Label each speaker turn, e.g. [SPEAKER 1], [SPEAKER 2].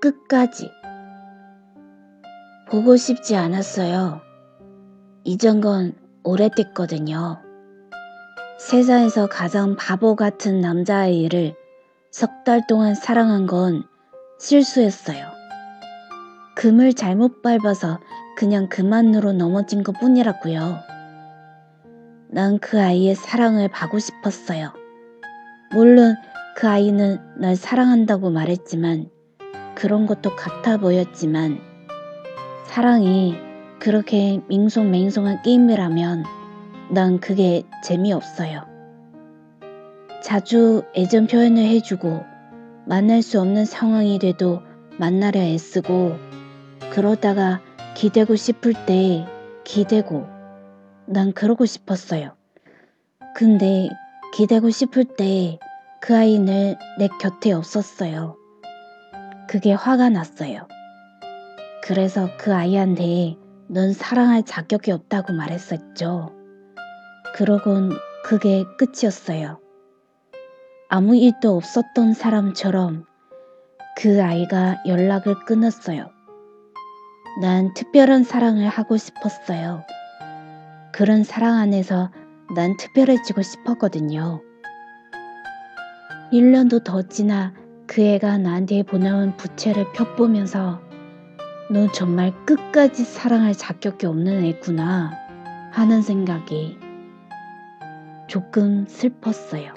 [SPEAKER 1] 끝까지. 보고 싶지 않았어요. 잊은 건 오래됐거든요. 세상에서 가장 바보 같은 남자아이를 석 달 동안 사랑한 건 실수였어요. 금을 잘못 밟아서 그냥 그만으로 넘어진 것 뿐이라고요. 난 그 아이의 사랑을 받고 싶었어요. 물론 그 아이는 날 사랑한다고 말했지만 그런 것도 같아 보였지만 사랑이 그렇게 밍송맹송한 게임이라면 난 그게 재미없어요. 자주 애정 표현을 해주고 만날 수 없는 상황이 돼도 만나려 애쓰고 그러다가 기대고 싶을 때 기대고 난 그러고 싶었어요. 근데 기대고 싶을 때 그 아이는 내 곁에 없었어요. 그게 화가 났어요. 그래서 그 아이한테 넌 사랑할 자격이 없다고 말했었죠. 그러곤 그게 끝이었어요. 아무 일도 없었던 사람처럼 그 아이가 연락을 끊었어요. 난 특별한 사랑을 하고 싶었어요. 그런 사랑 안에서 난 특별해지고 싶었거든요. 1년도 더 지나 그 애가 나한테 보내온 부채를 펴보면서 너 정말 끝까지 사랑할 자격이 없는 애구나 하는 생각이 조금 슬펐어요.